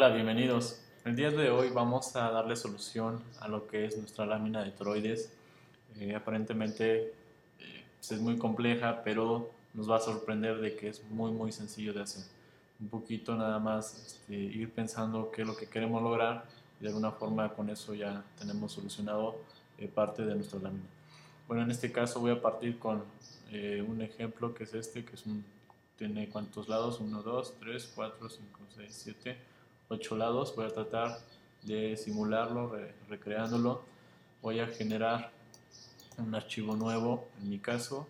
Hola, bienvenidos. El día de hoy vamos a darle solución a lo que es nuestra lámina de toroides. Eh, aparentemente eh, es muy compleja, pero nos va a sorprender de que es muy muy sencillo de hacer. Un poquito nada más este, ir pensando qué es lo que queremos lograr y de alguna forma con eso ya tenemos solucionado eh, parte de nuestra lámina. Bueno, en este caso voy a partir con un ejemplo que es este, que es un, tiene cuántos lados, 1, 2, 3, 4, 5, 6, 7, 8 lados. Voy a tratar de simularlo, recreándolo. Voy a generar un archivo nuevo, en mi caso.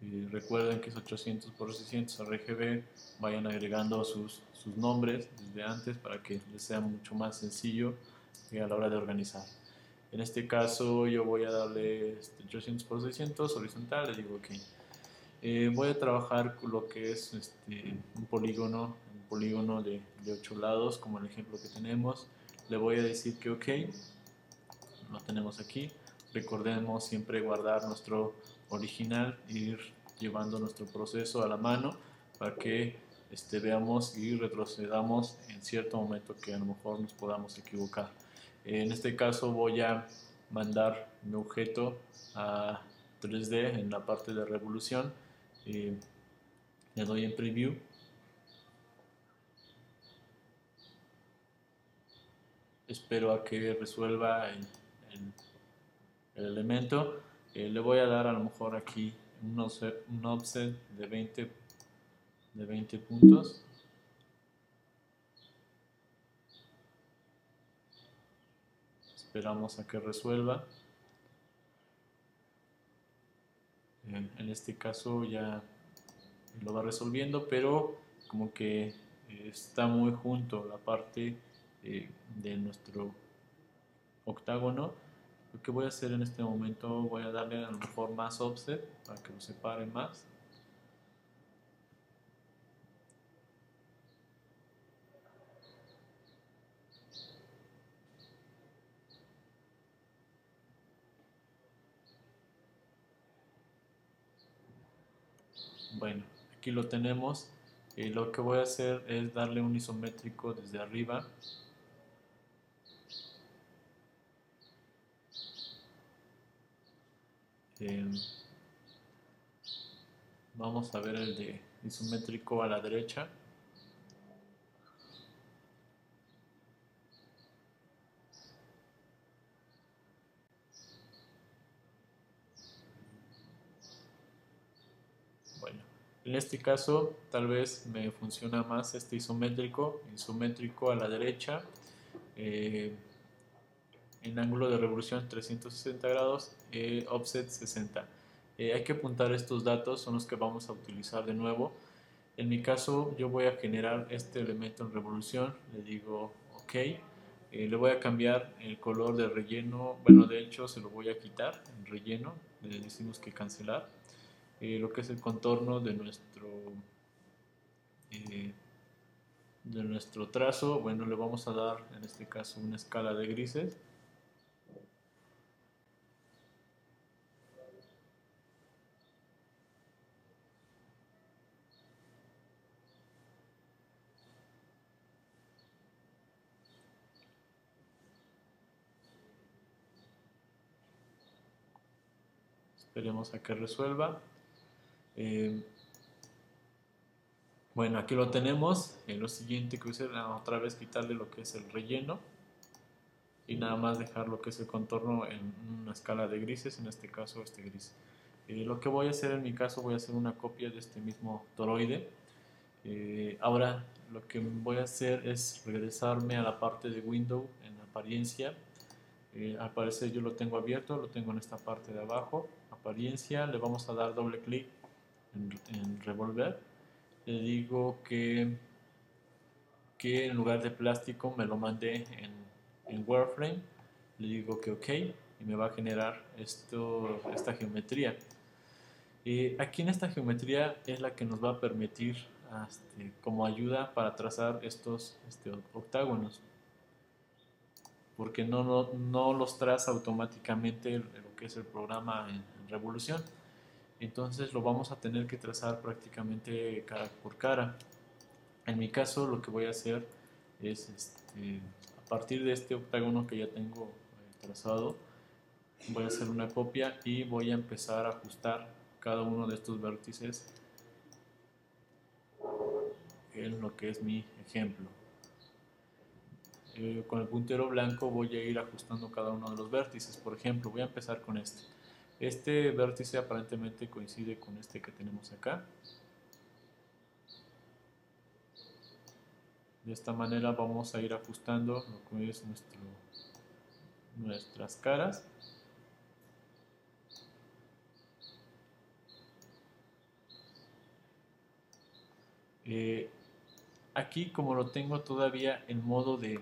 Y recuerden que es 800 por 600 RGB. Vayan agregando sus, sus nombres desde antes para que les sea mucho más sencillo a la hora de organizar. En este caso yo voy a darle 800 por 600 horizontal, le digo que eh, voy a trabajar con lo que es este, un polígono polígono de, de 8 lados, como el ejemplo que tenemos. Le voy a decir que OK, lo tenemos aquí. Recordemos siempre guardar nuestro original, ir llevando nuestro proceso a la mano para que este, veamos y retrocedamos en cierto momento que a lo mejor nos podamos equivocar. En este caso voy a mandar mi objeto a 3D en la parte de revolución. Eh, le doy en preview espero a que resuelva el, elemento. Eh, le voy a dar a lo mejor aquí un offset, de 20 de 20 puntos. Esperamos a que resuelva. En este caso ya lo va resolviendo, pero como que eh, está muy junto la parte eh, de nuestro octágono lo que voy a hacer en este momento voy a darle a lo mejor más offset para que lo separe más. Bueno aquí lo tenemos. Y lo que voy a hacer es darle un isométrico desde arriba Este, vamos a ver el de isométrico a la derecha. Bueno, en este caso tal vez me funciona más este isométrico, isométrico a la derecha. Eh, en ángulo de revolución 360 grados, eh, offset 60. Eh, hay que apuntar estos datos, son los que vamos a utilizar de nuevo. En mi caso, yo voy a generar este elemento en revolución, le digo OK, eh, le voy a cambiar el color de relleno, bueno, de hecho se lo voy a quitar, el relleno, le decimos que cancelar, lo que es el contorno de nuestro de nuestro trazo, bueno, le vamos a dar en este caso una escala de grises Esperemos a que resuelva. Eh, bueno, aquí lo tenemos. En lo siguiente que voy a otra vez quitarle lo que es el relleno y nada más dejar lo que es el contorno en una escala de grises, en este caso este gris. Eh, lo que voy a hacer en mi caso, voy a hacer una copia de este mismo toroide. Eh, ahora lo que voy a hacer es regresarme a la parte de window en apariencia. al parecer yo lo tengo abierto, lo tengo en esta parte de abajo apariencia, le vamos a dar doble clic en, revolver. Le digo que, que en lugar de plástico me lo mandé en, en Wireframe. Le digo que OK y me va a generar esto, esta geometría. Y aquí en esta geometría es la que nos va a permitir este, como ayuda para trazar estos este, octágonos porque no, no, no, los traza automáticamente lo que es el programa revolución. Entonces lo vamos a tener que trazar prácticamente cara por cara. En mi caso lo que voy a hacer es este, a partir de este octágono que ya tengo eh, trazado, voy a hacer una copia y voy a empezar a ajustar cada uno de estos vértices en lo que es mi ejemplo. Eh, con el puntero blanco voy a ir ajustando cada uno de los vértices. Por ejemplo, voy a empezar con este. Este vértice aparentemente coincide con este que tenemos acá. De esta manera vamos a ir ajustando lo que es nuestro, nuestras caras. Eh, aquí como lo tengo todavía en modo de,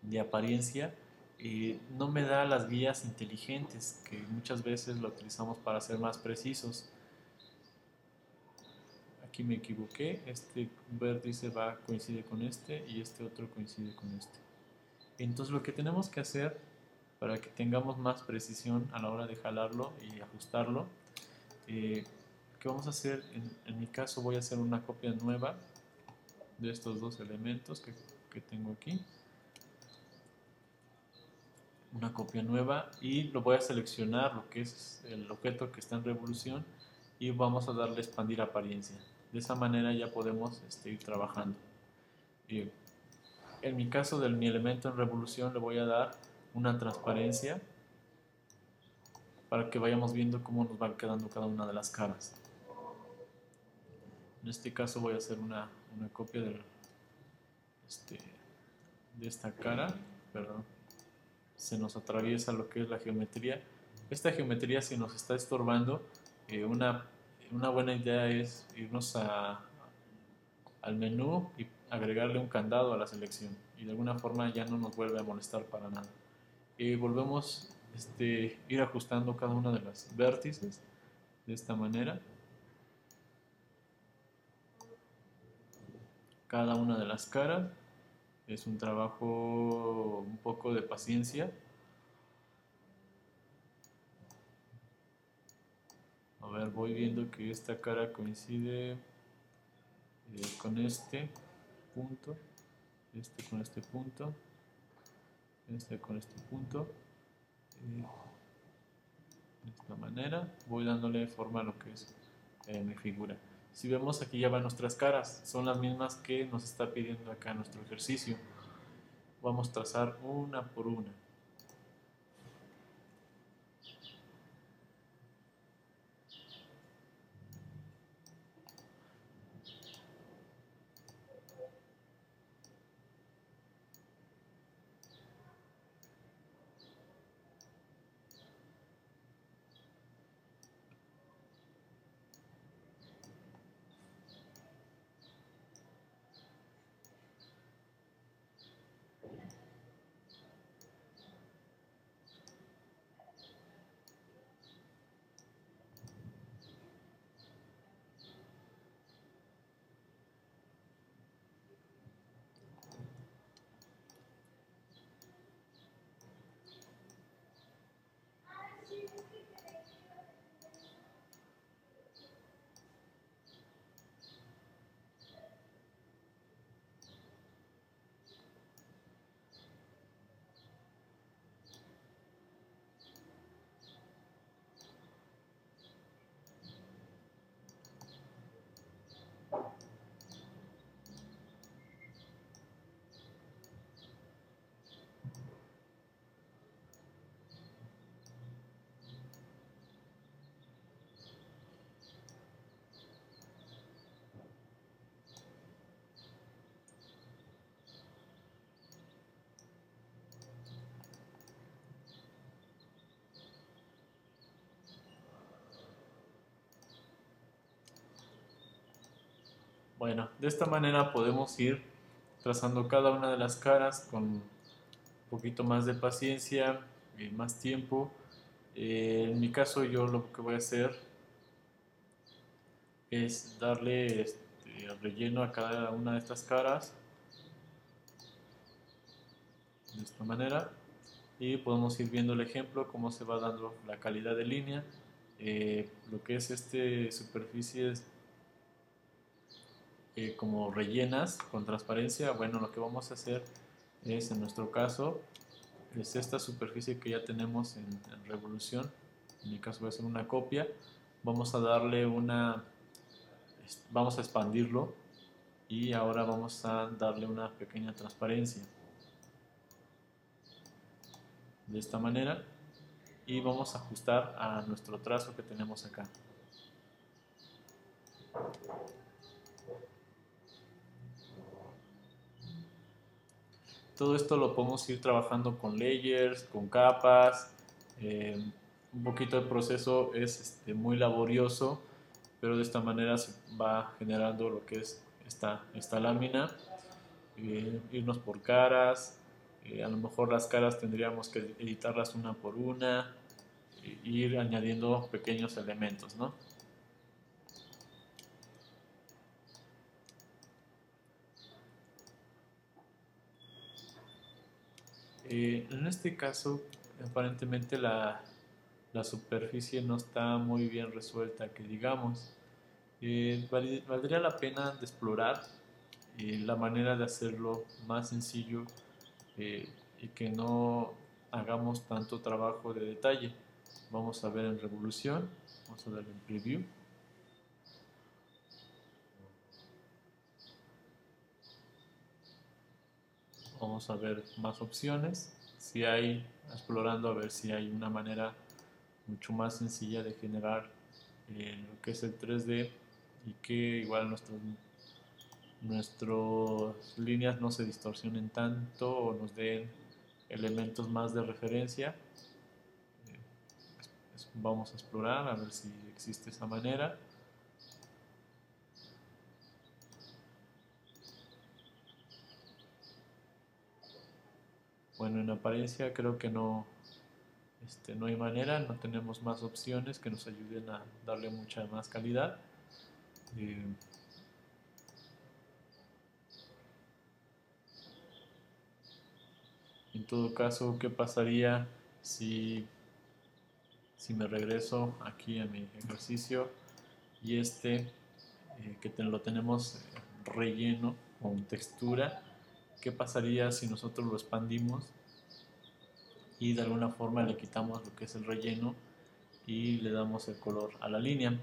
de apariencia, eh, no me da las guías inteligentes que muchas veces lo utilizamos para ser más precisos. Aquí me equivoqué, este vértice va coincide con este y este otro coincide con este. Entonces lo que tenemos que hacer para que tengamos más precisión a la hora de jalarlo y ajustarlo, eh, ¿qué vamos a hacer? En, mi caso voy a hacer una copia nueva de estos dos elementos que, que tengo aquí una copia nueva y lo voy a seleccionar lo que es el objeto que está en revolución y vamos a darle expandir apariencia. De esa manera ya podemos este, ir trabajando. En mi caso de mi elemento en revolución le voy a dar una transparencia para que vayamos viendo cómo nos van quedando cada una de las caras. En este caso voy a hacer una, una copia de, este, de esta cara se nos atraviesa lo que es la geometría. Esta geometría si nos está estorbando, eh, una, una, buena idea es irnos a, al menú y agregarle un candado a la selección y de alguna forma ya no nos vuelve a molestar para nada. Y volvemos este, ir ajustando cada una de las vértices de esta manera. Cada una de las caras es un trabajo un poco de paciencia. A ver, voy viendo que esta cara coincide eh, con este punto, este con este punto, este con este punto. de esta manera voy dándole forma a lo que es eh, mi figura. Si vemos aquí ya van nuestras caras, son las mismas que nos está pidiendo acá nuestro ejercicio. Vamos a trazar una por una. Bueno, de esta manera podemos ir trazando cada una de las caras con un poquito más de paciencia y más tiempo. Eh, en mi caso yo lo que voy a hacer es darle este, relleno a cada una de estas caras de esta manera y podemos ir viendo el ejemplo cómo se va dando la calidad de línea eh, lo que es este superficie eh, como rellenas con transparencia, bueno, lo que vamos a hacer es, en nuestro caso, es esta superficie que ya tenemos en, en revolución, en mi caso voy a hacer una copia, vamos a darle una, vamos a expandirlo y ahora vamos a darle una pequeña transparencia. De esta manera y vamos a ajustar a nuestro trazo que tenemos acá. Todo esto lo podemos ir trabajando con layers, con capas. Eh, un poquito el proceso es este, muy laborioso, pero de esta manera se va generando lo que es esta, esta lámina. Eh, irnos por caras. Eh, a lo mejor las caras tendríamos que editarlas una por una. Ir añadiendo pequeños elementos, ¿no? Eh, en este caso, aparentemente la, superficie no está muy bien resuelta, que digamos. Eh, valdría la pena explorar eh, la manera de hacerlo más sencillo y que no hagamos tanto trabajo de detalle. Vamos a ver en revolución, vamos a darle en preview. Vamos a ver más opciones. Si hay explorando a ver si hay una manera mucho más sencilla de generar eh, lo que es el 3D y que igual nuestros nuestras líneas no se distorsionen tanto o nos den elementos más de referencia eh, vamos a explorar a ver si existe esa manera Bueno, en apariencia creo que no, este, no hay manera, no tenemos más opciones que nos ayuden a darle mucha más calidad. Eh, en todo caso, ¿qué pasaría si, si me regreso aquí a mi ejercicio y este eh, que lo tenemos relleno con textura? ¿Qué pasaría si nosotros lo expandimos y de alguna forma le quitamos lo que es el relleno y le damos el color a la línea?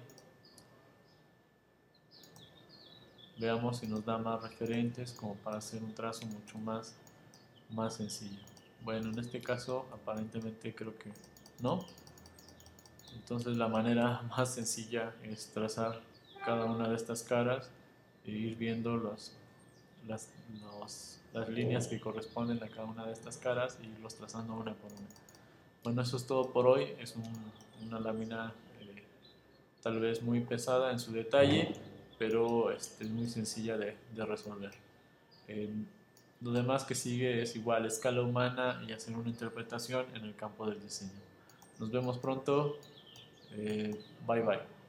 Veamos si nos da más referentes como para hacer un trazo mucho más, más sencillo. Bueno, en este caso aparentemente creo que no. Entonces la manera más sencilla es trazar cada una de estas caras e ir viendo los, las, los las líneas que corresponden a cada una de estas caras y los trazando una por una. Bueno, eso es todo por hoy. Es una lámina eh, tal vez muy pesada en su detalle, pero este, es muy sencilla de, resolver. lo demás que sigue es igual, escala humana y hacer una interpretación en el campo del diseño. Nos vemos pronto. Eh, bye bye.